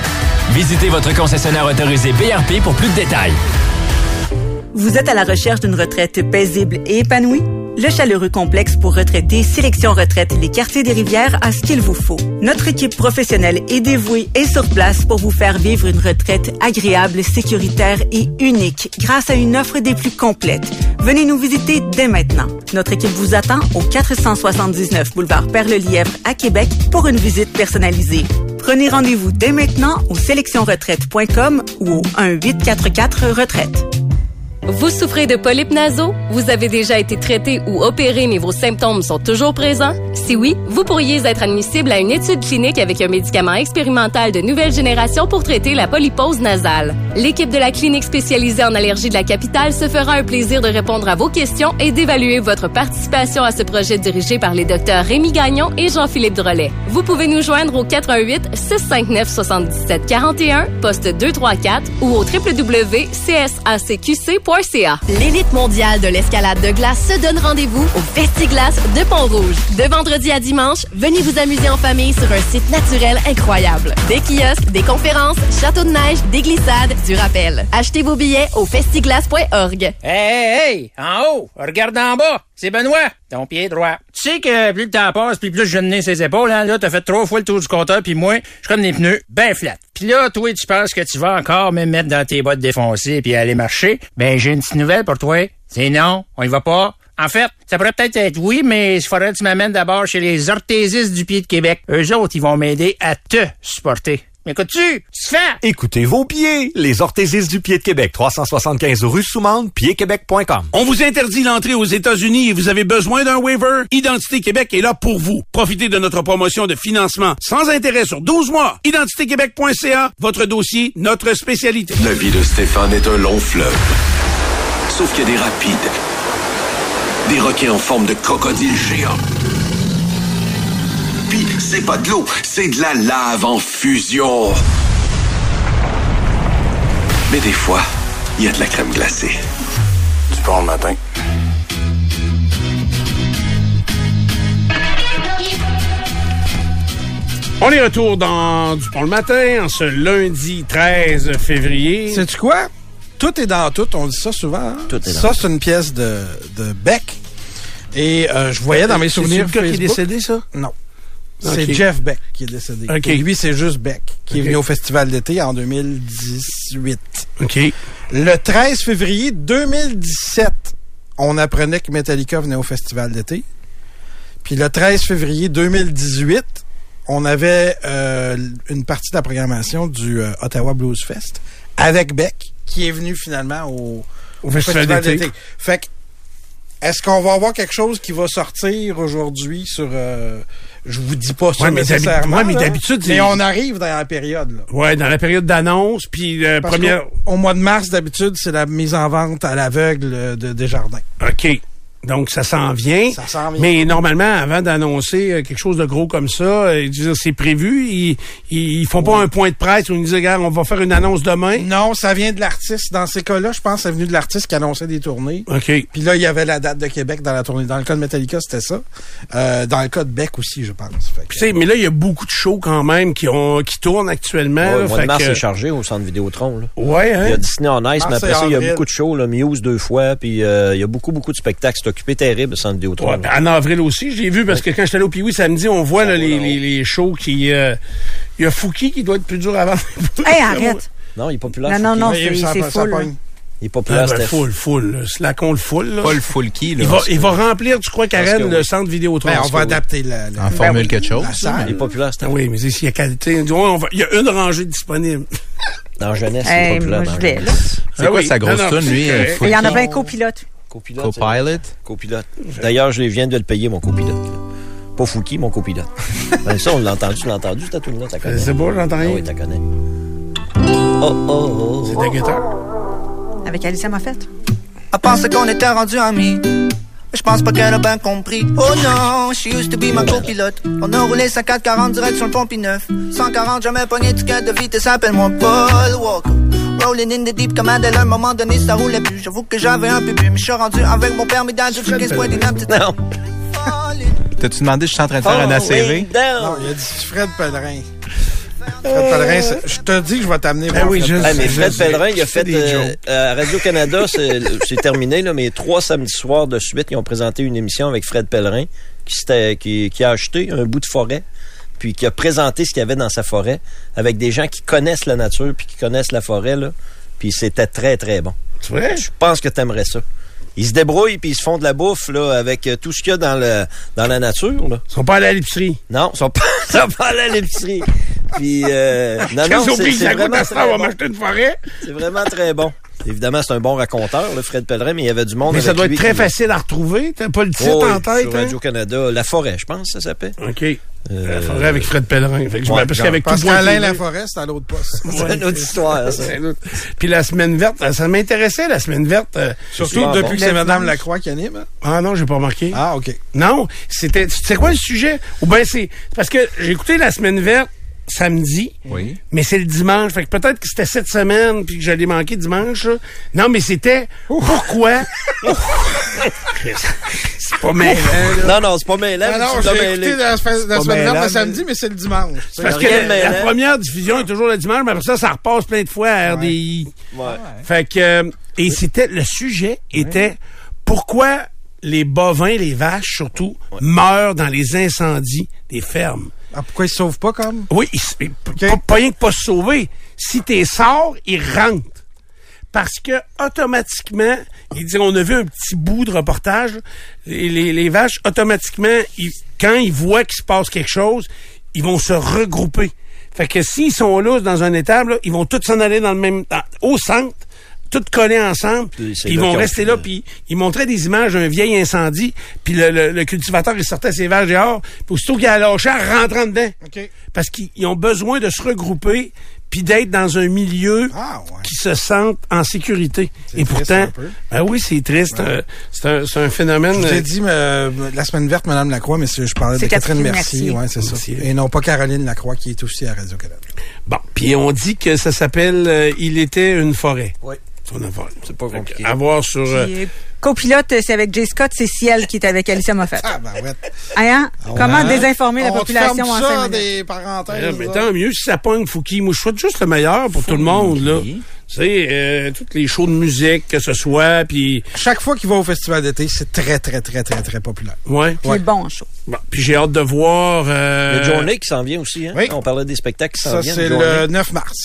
Visitez votre concessionnaire autorisé BRP pour plus de détails. Vous êtes à la recherche d'une retraite paisible et épanouie? Le chaleureux complexe pour retraités Sélection Retraite Les Quartiers des Rivières a ce qu'il vous faut. Notre équipe professionnelle est dévouée et sur place pour vous faire vivre une retraite agréable, sécuritaire et unique grâce à une offre des plus complètes. Venez nous visiter dès maintenant. Notre équipe vous attend au 479 boulevard Perle-Lièvre à Québec pour une visite personnalisée. Prenez rendez-vous dès maintenant au sélectionretraite.com ou au 1-844-retraite. Vous souffrez de polypes nasaux? Vous avez déjà été traité ou opéré mais vos symptômes sont toujours présents? Si oui, vous pourriez être admissible à une étude clinique avec un médicament expérimental de nouvelle génération pour traiter la polypose nasale. L'équipe de la clinique spécialisée en allergie de la capitale se fera un plaisir de répondre à vos questions et d'évaluer votre participation à ce projet dirigé par les docteurs Rémi Gagnon et Jean-Philippe Drolet. Vous pouvez nous joindre au 88 659 77 41 poste 234 ou au L'élite mondiale de l'escalade de glace se donne rendez-vous au Festiglace de Pont-Rouge. De vendredi à dimanche, venez vous amuser en famille sur un site naturel incroyable. Des kiosques, des conférences, châteaux de neige, des glissades, du rappel. Achetez vos billets au festiglace.org. Hey, hey, hey! En haut! Regarde en bas! C'est Benoît! Ton pied droit. Tu sais que plus le temps passe, puis plus je donne ses épaules, hein? Là, t'as fait trois fois le tour du compteur, puis moi, je comme des pneus ben flat. Puis là, toi, tu penses que tu vas encore me mettre dans tes bottes défoncées puis aller marcher? Ben, j'ai une petite nouvelle pour toi. C'est non, on y va pas. En fait, ça pourrait peut-être être oui, mais il faudrait que tu m'amènes d'abord chez les orthésistes du pied de Québec. Eux autres, ils vont m'aider à te supporter. M'écoutes-tu? Tu fais? Écoutez vos pieds. Les orthésistes du pied de Québec, 375 rue Soumande, piedquebec.com. On vous interdit l'entrée aux États-Unis et vous avez besoin d'un waiver? Identité Québec est là pour vous. Profitez de notre promotion de financement sans intérêt sur 12 mois. Identitéquebec.ca, votre dossier, notre spécialité. La vie de Stéphane est un long fleuve. Sauf qu'il y a des rapides. Des requins en forme de crocodile géant. Puis, c'est pas de l'eau, c'est de la lave en fusion. Mais des fois, il y a de la crème glacée. Du bon matin. On est retour dans Du Pont le matin, en ce lundi 13 février. Sais-tu quoi? Tout est dans tout, on dit ça souvent. hein? Tout est dans ça, c'est une pièce de, de Beck. Et euh, je voyais dans mes C'est souvenirs. le gars qui est décédé, ça? Non. C'est. Jeff Beck qui est décédé. Ok. Et lui, c'est juste Beck, qui est venu au Festival d'été en 2018. OK. Le 13 février 2017, on apprenait que Metallica venait au Festival d'été. Puis le 13 février 2018, on avait euh, une partie de la programmation du euh, Ottawa Blues Fest avec Beck, qui est venu finalement au, Au Festival d'été. Fait que, est-ce qu'on va avoir quelque chose qui va sortir aujourd'hui sur... euh, je vous dis pas ça Ouais, mais d'habi- nécessairement. ouais, mais d'habitude, Mais on arrive dans la période, là. Ouais, dans la période d'annonce, puis euh, première... Au mois de mars, d'habitude, c'est la mise en vente à l'aveugle euh, de Desjardins. OK. Donc, ça s'en vient. Ça s'en vient. Mais normalement, avant d'annoncer euh, quelque chose de gros comme ça, euh, c'est prévu. Ils, ils, ils font pas un point de presse où ils disent, regarde, on va faire une annonce demain. Non, ça vient de l'artiste. Dans ces cas-là, je pense que c'est venu de l'artiste qui annonçait des tournées. OK. Puis là, il y avait la date de Québec dans la tournée. Dans le cas de Metallica, c'était ça. Euh, dans le cas de Beck aussi, je pense. Fait que- Puis, tu sais, mais là, il y a beaucoup de shows quand même qui ont qui tournent actuellement. Ouais, là, le mois de fait mars que- est chargé au centre Vidéotron. Là. Ouais, hein? Il y a Disney en Ice, mais après ça, il y a beaucoup de shows. Là, Muse deux fois, puis euh, il y a beaucoup, beaucoup de spectacles. C'est occupé terrible, le centre Vidéotron. Ouais, là. ben, en avril aussi, j'ai vu parce que quand j'étais allé au Piwi samedi, on voit là, les, les, les shows qui. euh, Il y a Fouki qui doit être plus dur à vendre. Hey, arrête. Non, il est populaire. Non, non, non, c'est c'est full. pogne. Il est populaire, Ah, ben, full, full. là. Slacon le full. Là. Paul Fulky, là. Il va, il va remplir, tu crois, Karen, le centre Vidéotron. Ben, on va adapter la, la- En formule quelque chose. la Il est salle. populaire, oui. Steph. Ah oui, mais s'il y a qualité, on va- il y a une rangée disponible. Dans Jeunesse, il Hey, est populaire. moi, je là. C'est Ah quoi oui. sa grosse tune, c'est lui? euh? Il y en a bien copilote. Copilote. Copilot? Copilote. D'ailleurs, je viens de le payer, mon copilote. Pas Fouki, mon copilote. ben, ça, on l'a entendu. Tu l'as entendu, ta tune là t'as connais. C'est beau, j'entends Ah rien. oui, t'as connais. Oh, oh, oh. C'est de guitare? Avec Alicia Moffett. Elle pensait qu'on était rendu amis. Mais je pense pas qu'elle a bien compris. Oh non, she used to be ma copilote. On a roulé 5440 direct sur le pont P9. 140, jamais pogné de ticket de vitesse, appelle-moi Paul Walker. Rolling in the deep comme Adèle, à un moment donné ça roulait plus. J'avoue que j'avais un peu bu, mais je suis rendu avec mon permis d'âge jusqu'à 15 points. Non. T'as-tu demandé si je suis en train de faire un ACV? Non, il a dit Fred Pellerin. Fred Pellerin, c'est- je te dis que je vais t'amener Ben oui, Fred je- Ah, mais Fred je- Pellerin, il a je fais fait des euh, jokes. à Radio-Canada, c'est terminé, là, mais trois samedis soirs de suite, ils ont présenté une émission avec Fred Pellerin qui, s'était- qui, qui a acheté un bout de forêt, puis qui a présenté ce qu'il y avait dans sa forêt avec des gens qui connaissent la nature puis qui connaissent la forêt, là, puis c'était très, très bon. C'est vrai? Je pense que t'aimerais ça. Ils se débrouillent puis ils se font de la bouffe là, avec euh, tout ce qu'il y a dans, le, dans la nature. Là. Ils sont pas allés à l'épicerie. Non, ils sont pas, sont pas allés à l'épicerie. Puis, euh, non, non, c'est vraiment, très bon. m'acheter une forêt? C'est vraiment très bon. Évidemment, c'est un bon raconteur, le Fred Pellerin, mais il y avait du monde Mais ça doit être très facile à retrouver. T'as pas le titre Oh, en tête, sur hein? Radio-Canada. La Forêt, je pense, ça s'appelle. OK. Euh, La forêt avec Fred Pellerin. Fait que je Ouais, genre, qu'avec Parce qu'Alain Laforêt, c'est à l'autre poste. C'est une autre histoire, ça. Puis la semaine verte, ça m'intéressait, la semaine verte. euh, Surtout depuis bon. que c'est Madame. Lacroix qui anime. hein? Ah non, j'ai pas remarqué. Ah, OK. Non, c'était. C'est quoi le sujet? Ou bien c'est. Parce que j'ai écouté la semaine verte samedi. Oui. Mais c'est le dimanche. Fait que peut-être que c'était cette semaine puis que j'allais manquer dimanche. là. Non, mais c'était pourquoi? c'est pas mêlant, là. Non, non, c'est pas mêlant. Mais non, tu l'as j'ai mêlé. écouté la, la semaine le samedi, mais c'est le dimanche. C'est Parce que rien de la, la mêlant. première diffusion est toujours le dimanche, mais après ça, ça repasse plein de fois à RDI. Ouais. Fait que euh, et c'était le sujet était pourquoi les bovins, les vaches surtout, meurent dans les incendies des fermes. Ah, pourquoi ils se sauvent pas comme? Oui, ils ils- pas, pas rien que pas se sauver. Si t'es sors, ils rentrent. Parce que automatiquement, il dit, on a vu un petit bout de reportage, les, les- les vaches, automatiquement, ils- quand ils voient qu'il se passe quelque chose, ils vont se regrouper. Fait que s'ils sont là dans un étable, là, ils vont tous s'en aller dans le même dans- au centre, tous collés ensemble, Puis ils vont rester là, puis ils montraient des images d'un vieil incendie, puis le, le- le cultivateur, il sortait ses vaches dehors, puis aussitôt qu'il a lâché, en rentrant dedans. Parce qu'ils ils ont besoin de se regrouper puis d'être dans un milieu Ah, ouais. qui se sentent en sécurité. C'est Et pourtant, ben oui, c'est triste. euh, C'est un, phénomène. Je vous ai dit euh, la semaine verte, Madame Lacroix, mais je parlais de Catherine Catherine Mercier. Mercier. Ouais, c'est ça. Et non pas Caroline Lacroix, qui est aussi à Radio-Canada. Bon, puis on dit que ça s'appelle euh, Il était une forêt. Oui. Son affaire. C'est pas compliqué. À voir sur. euh, copilote, c'est avec Jay Scott, c'est Ciel qui est avec Alicia Moffett. Ah, ben ouais. Hein? Comment Hein? désinformer la te population ferme en ça, des parenthèses. mais tant mieux si ça pogne Fouki. Moi, je souhaite juste le meilleur pour tout le monde, là. Tu sais, euh, toutes les shows de musique, que ce soit, puis... Chaque fois qu'il va au festival d'été, c'est très, très, très, très, très populaire. Ouais. Il est bon en show. Bon, puis j'ai hâte de voir... euh, a Journée qui s'en vient aussi. Hein? Oui. On parlait des spectacles qui s'en Ça, viennent. c'est Journée. le 9 mars.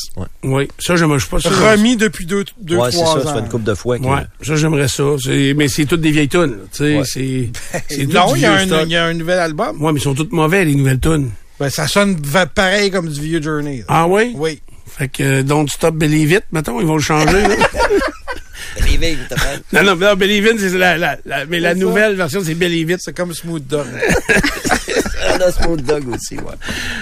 Oui, ça, je suis pas sûr. Remis depuis deux, deux Ouais, c'est trois ça. Ça ans. fait une couple de fois. que- Ouais, ça j'aimerais ça. C'est- Mais c'est toutes des vieilles tunes. Tu sais, Ouais. c'est. c'est tout non, il y, a vieux un, stock. il y a un nouvel album. Ouais, mais ils sont toutes mauvais les nouvelles tunes. Ben, ça sonne pareil comme du vieux Journey. là. Ah oui? Oui. Fait que euh, Don't Stop Believe It, mettons, ils vont le changer. t'as fait. non, non, non, Believe It, c'est la, la, la- mais la nouvelle version, c'est Believe It. C'est comme Smooth Dog. On a Smooth Dog aussi, ouais.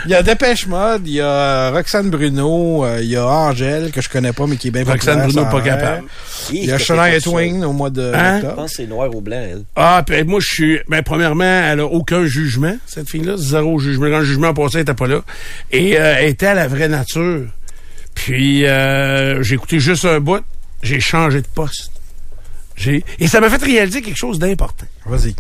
Il y a Dépêche Mode, il y a Roxane Bruno, euh, il y a Angèle, que je connais pas, mais qui est bien Roxane populaire, Bruno, pas capable. Il y a Shania Twain au mois de Hein? Je pense que c'est noir au blanc, elle. Ah, puis moi, je suis. Ben, premièrement, elle a aucun jugement, cette fille-là. Zéro jugement. Quand le jugement passé, elle était pas là. Et euh, elle était à la vraie nature. Puis, euh, j'ai écouté juste un bout. J'ai changé de poste. J'ai Et ça m'a fait réaliser quelque chose d'important. Vas-y.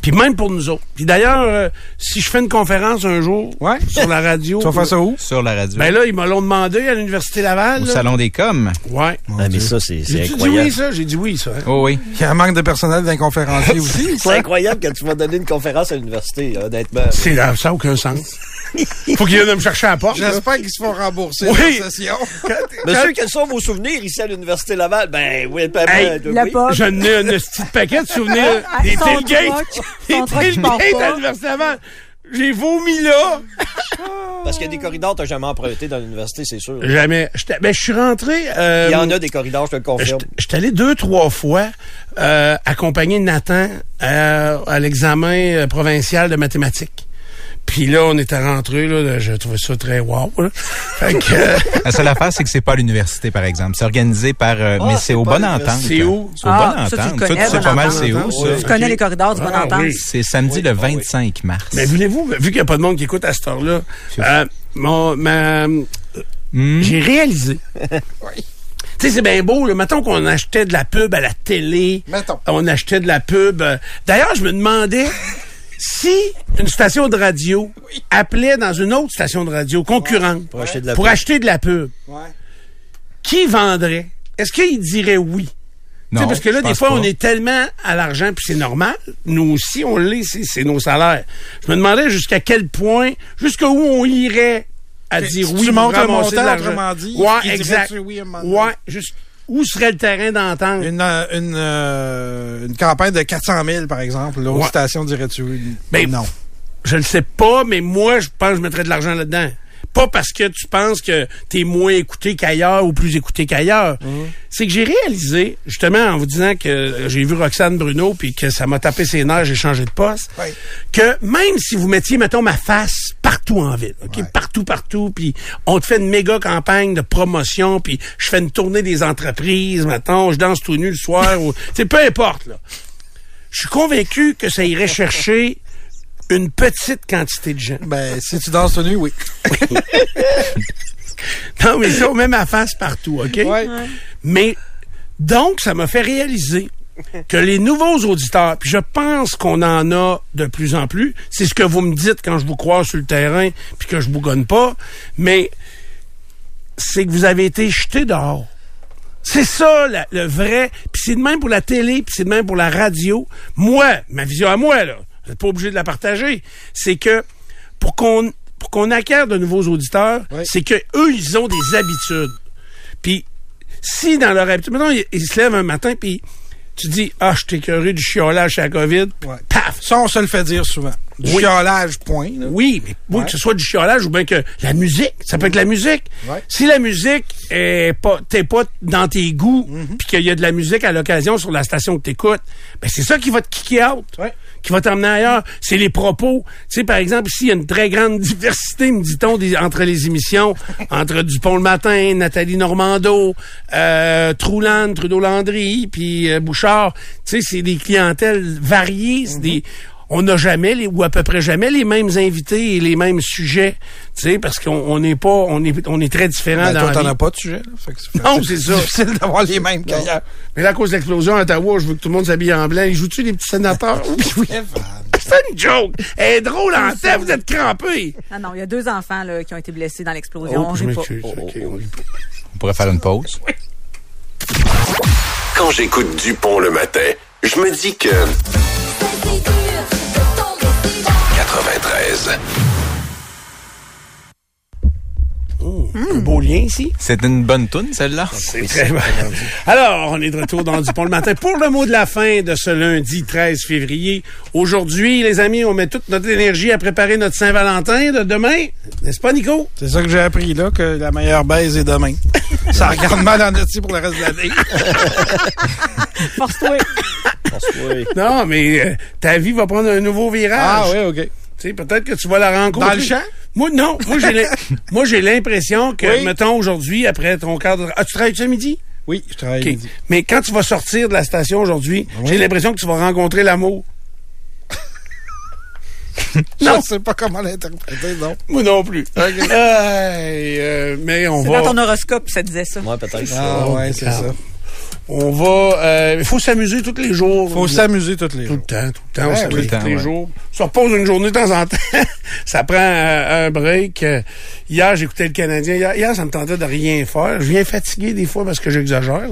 Puis même pour nous autres. Puis d'ailleurs, euh, si je fais une conférence un jour Ouais. sur la radio. Tu vas faire ça où? Sur la radio. Ben là, ils me l'ont demandé à l'Université Laval. Au là. Salon des coms. Ouais. Ah, mais ça, c'est c'est J'ai dit incroyable. oui, ça. J'ai dit oui, ça. hein. Oh oui. Il y a un manque de personnel d'un conférencier aussi, C'est incroyable quand tu vas donner une conférence à l'université, honnêtement. C'est ça n'a aucun sens. Faut qu'ils viennent me chercher à la porte. J'espère qu'ils se font rembourser Oui. la session. Monsieur, quels sont vos souvenirs ici à l'Université Laval? Ben, oui, ben, Hey, ben, la oui. J'en ai un petit paquet de souvenirs Ah, des son tailgates. Des tailgates à l'Université Laval. J'ai vomi là. Parce qu'il y a des corridors que t'as jamais emprunté dans l'université, c'est sûr. Jamais. J'étais- Ben, je suis rentré. euh, Il y en a des corridors, je te le confirme. J'étais j'étais allé deux, trois fois euh, accompagner Nathan à, à l'examen euh, provincial de mathématiques. Puis là, on était rentré, là, je trouvais ça très wow. là. Fait que, euh, La seule affaire, c'est que c'est pas à l'université, par exemple. C'est organisé par, euh, Ah, mais c'est au l'université. Entente. C'est où? C'est au Ah, Bonne ça, tu le Entente. connais, tu sais Bonne pas mal Entente? c'est où, ça? Tu connais les corridors du Bon Ah, Entente? oui. C'est samedi le 25 mars. mais voulez-vous, vu qu'il n'y a pas de monde qui écoute à cette heure-là, euh, mon, ma, Hmm? j'ai réalisé. Tu sais, c'est bien beau, là. Mettons qu'on achetait de la pub à la télé. Mettons. On achetait de la pub. D'ailleurs, je me demandais si une station de radio appelait dans une autre station de radio concurrente Pour acheter de la pour pub. acheter de la pub, Ouais. qui vendrait? Est-ce qu'il dirait oui? Non, parce que là, des fois, pas. on est tellement à l'argent, puis c'est normal. Nous aussi, on l'est, c'est, c'est nos salaires. Je me demandais jusqu'à quel point, jusqu'à où on irait à dire si oui tu montes de montant, dit, ouais, exact. oui un ouais, juste, où serait le terrain d'entente? Une, euh, une, euh, une campagne de 400 000, par exemple. L'autre Ouais. station dirait-tu? Ben, non. Je le sais pas, mais moi, je pense que je mettrais de l'argent là-dedans. Pas parce que tu penses que t'es moins écouté qu'ailleurs ou plus écouté qu'ailleurs. C'est que j'ai réalisé, justement, en vous disant que j'ai vu Roxane Bruno puis que ça m'a tapé ses nerfs, j'ai changé de poste, que même si vous mettiez, mettons, ma face partout en ville, OK? Partout, partout, puis on te fait une méga campagne de promotion, puis je fais une tournée des entreprises, mettons, je danse tout nu le soir, ou... Tu peu importe, là. Je suis convaincu que ça irait chercher une petite quantité de gens. Ben, si tu danses nu, oui. non, mais ça, on met ma face partout, OK? Mais, donc, ça m'a fait réaliser que les nouveaux auditeurs, puis je pense qu'on en a de plus en plus, c'est ce que vous me dites quand je vous croise sur le terrain, puis que je bougonne pas, mais c'est que vous avez été jetés dehors. C'est ça, la- le vrai. Puis c'est de même pour la télé, puis c'est de même pour la radio. Moi, ma vision à moi, là, vous n'êtes pas obligé de la partager, c'est que pour qu'on pour qu'on acquiert de nouveaux auditeurs, c'est que eux, ils ont des habitudes. Puis si dans leur habitude, maintenant, ils, ils se lèvent un matin, puis tu dis, ah, je t'ai écœuré du chiolage chez la COVID. Paf! Ça, on se le fait dire souvent. Du Oui. chiolage, point. là. Oui, mais oui, Ouais. que ce soit du chiolage ou bien que la musique, ça peut être la musique. Ouais. Si la musique est pas, t'es pas dans tes goûts, Mm-hmm. puis qu'il y a de la musique à l'occasion sur la station que t'écoutes, ben c'est ça qui va te kicker out, qui va t'emmener ailleurs. C'est les propos. Tu sais, par exemple, ici, il y a une très grande diversité, me dit-on, entre les émissions, entre Dupont le matin, Nathalie Normando, euh, Trudeau-Landry, puis euh, Bouchard. Tu sais, c'est des clientèles variées, c'est des on n'a jamais les, ou à peu près jamais les mêmes invités et les mêmes sujets, tu sais, parce qu'on on n'est pas, on est, on est très différents Ben, dans toi, la t'en vie. as pas de sujet. là. Fait que c'est Non, c'est ça. difficile d'avoir les mêmes qu'ailleurs. Mais là, à cause de l'explosion à Ottawa, je veux que tout le monde s'habille en blanc. Ils jouent-tu les petits sénateurs? Oui, oui. C'est une joke. Elle est drôle en tête, vous êtes crampés. Ah non, il y a deux enfants là, qui ont été blessés dans l'explosion. Oh, je m'excuse. OK, on. On pourrait faire une pause. Quand j'écoute Dupont le matin, je me dis que... 93. Un beau lien ici. C'est une bonne toune, celle-là? C'est très bon. Alors, on est de retour dans Dupont le matin pour le mot de la fin de ce lundi 13 février. Aujourd'hui, les amis, on met toute notre énergie à préparer notre Saint-Valentin de demain. N'est-ce pas, Nico? C'est ça que j'ai appris là, que la meilleure baise est demain. ça regarde mal en esti pour le reste de l'année. Force-toi. Non, mais euh, ta vie va prendre un nouveau virage. Ah oui, OK. Tu sais, peut-être que tu vas la rencontrer. Dans le champ? Moi, non. Moi, j'ai l'impression que, Oui. mettons, aujourd'hui, après ton cadre... Ah, tu travailles ce midi? Oui, je travaille midi. Mais quand tu vas sortir de la station aujourd'hui, j'ai l'impression que tu vas rencontrer l'amour. Non. Je sais pas comment l'interpréter, non. Moi non plus. Hey, euh, mais on C'est va... dans ton horoscope, ça disait ça. Ouais, peut-être. Ah ouais, c'est ça. On va... euh, Il faut s'amuser tous les jours. Faut s'amuser tous les Tout le jours. temps, tout le temps. on s'amuse tout le tous temps, les ouais. jours. On se repose une journée de temps en temps. ça prend euh, un break. Euh, Hier, j'écoutais le Canadien. Hier, hier, ça me tentait de rien faire. Je viens fatigué des fois parce que j'exagère. là.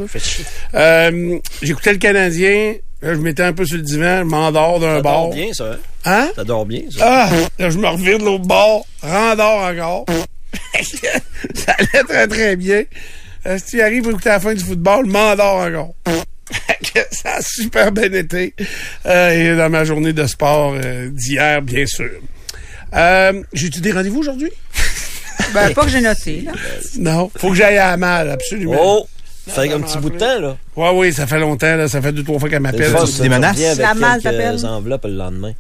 Euh, j'écoutais le Canadien. Là, je m'étais un peu sur le divan. Je m'endors d'un Ça bord. dort bien, ça. Hein? Hein? Ça dort bien, ça. Ah! Là, je me revire de l'autre bord. Rendors encore. ça allait très, très bien. Euh, si tu arrives pour écouter la fin du football, m'endors encore. ça a super bien été. Euh, et dans ma journée de sport euh, d'hier, bien sûr. Euh, J'ai-tu des rendez-vous aujourd'hui? Ben, pas que j'ai noté. Là. Non. Faut que j'aille à la malle, absolument. Oh! Ça fait un petit bout de temps, là. Ouais, oui, ça fait longtemps, là. Ça fait deux, trois fois qu'elle m'appelle. tu Des menaces? reviens La avec t'appelle. enveloppes le lendemain.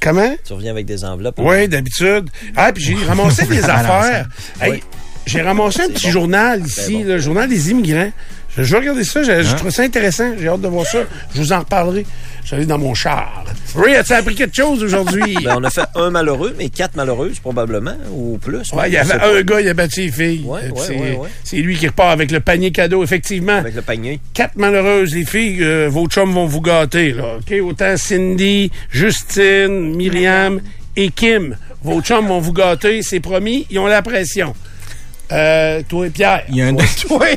Comment? Tu reviens avec des enveloppes. Oui, d'habitude. Ah, puis j'ai ramassé des Mal affaires. ensemble. Hey, J'ai ramassé un petit journal ici, le journal des immigrants. Je je vais regarder ça, je, je Hein? trouve ça intéressant. J'ai hâte de voir ça. Je vous en reparlerai. J'allais dans mon char. Ray, as-tu appris quelque chose aujourd'hui? Ben, on a fait un malheureux, mais quatre malheureuses, probablement, ou plus. Ouais, il y avait pas. un gars, il a battu les filles. Ouais, ouais, c'est, ouais, ouais. c'est lui qui repart avec le panier cadeau, effectivement. Avec le panier. Quatre malheureuses, les filles, euh, vos chums vont vous gâter, là. OK? Autant Cindy, Justine, Myriam et Kim. Vos chums vont vous gâter, c'est promis. Ils ont la pression. Euh, toi et Pierre. Il y a un, Toi,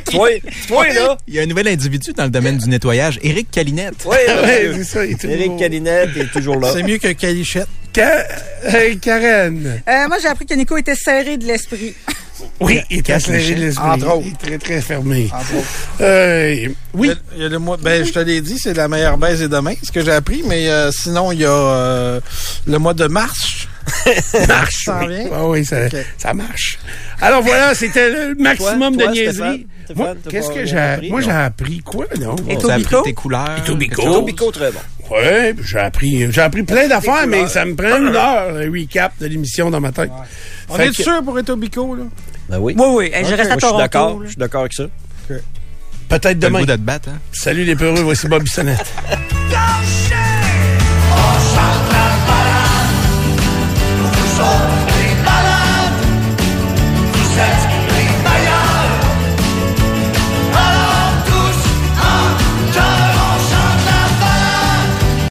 toi, là. Il y a un nouvel individu dans le domaine du nettoyage, Éric Calinette. Oui, Ouais, c'est ça, il est toujours- Éric Calinette est toujours là. C'est mieux que Calichette. Ca- hey, Karen. Euh, moi, j'ai appris que Nico était serré de l'esprit. Oui, il Cache assez Michel. l'esprit. Entre autres. Il est très, très fermé. Entre autres. Euh, oui. Il y a- le mois, ben, je te l'ai dit, c'est la meilleure baisse est demain, ce que j'ai appris, mais euh, sinon, il y a euh, le mois de mars. Ça marche. Ça oui. Ah oui, ça, marche. Alors voilà, c'était le maximum Toi, de toi, niaiseries. T'as qu'est-ce que j'ai appris, Moi, j'ai appris quoi, non? Et Tu as appris Tobico? tes couleurs. Etobicoke. Tobico, très bon. Ouais, j'ai appris, j'ai appris plein d'affaires, mais ça me prend une heure, le recap de l'émission dans ma tête. On Fait est que- sûr pour Etobicoke, là? Ben oui. Oui, oui. Hey, Je reste à Moi, je suis Toronto. d'accord. Je suis d'accord avec ça. Peut-être T'as le demain. goût de te battre, hein? Salut les peureux, voici Bobby Sonnette.